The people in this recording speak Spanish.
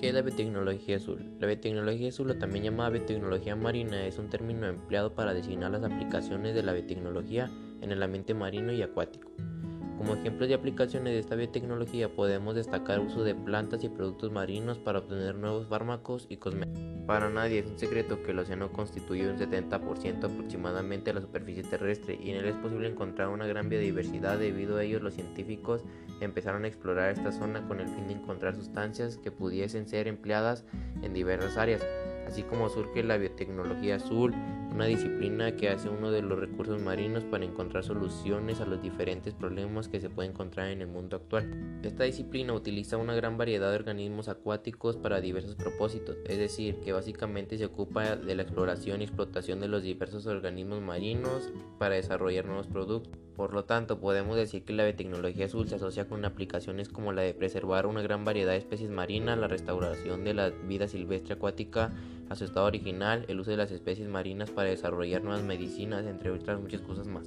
¿Qué es la biotecnología azul? La biotecnología azul, o también llamada biotecnología marina, es un término empleado para designar las aplicaciones de la biotecnología en el ambiente marino y acuático. Como ejemplos de aplicaciones de esta biotecnología podemos destacar el uso de plantas y productos marinos para obtener nuevos fármacos y cosméticos. Para nadie es un secreto que el océano constituye un 70% aproximadamente de la superficie terrestre y en él es posible encontrar una gran biodiversidad. Debido a ello, los científicos empezaron a explorar esta zona con el fin de encontrar sustancias que pudiesen ser empleadas en diversas áreas así como surge la biotecnología azul, una disciplina que hace uno de los recursos marinos para encontrar soluciones a los diferentes problemas que se pueden encontrar en el mundo actual. Esta disciplina utiliza una gran variedad de organismos acuáticos para diversos propósitos, es decir, que básicamente se ocupa de la exploración y explotación de los diversos organismos marinos para desarrollar nuevos productos. Por lo tanto, podemos decir que la biotecnología azul se asocia con aplicaciones como la de preservar una gran variedad de especies marinas, la restauración de la vida silvestre acuática a su estado original, el uso de las especies marinas para desarrollar nuevas medicinas, entre otras muchas cosas más.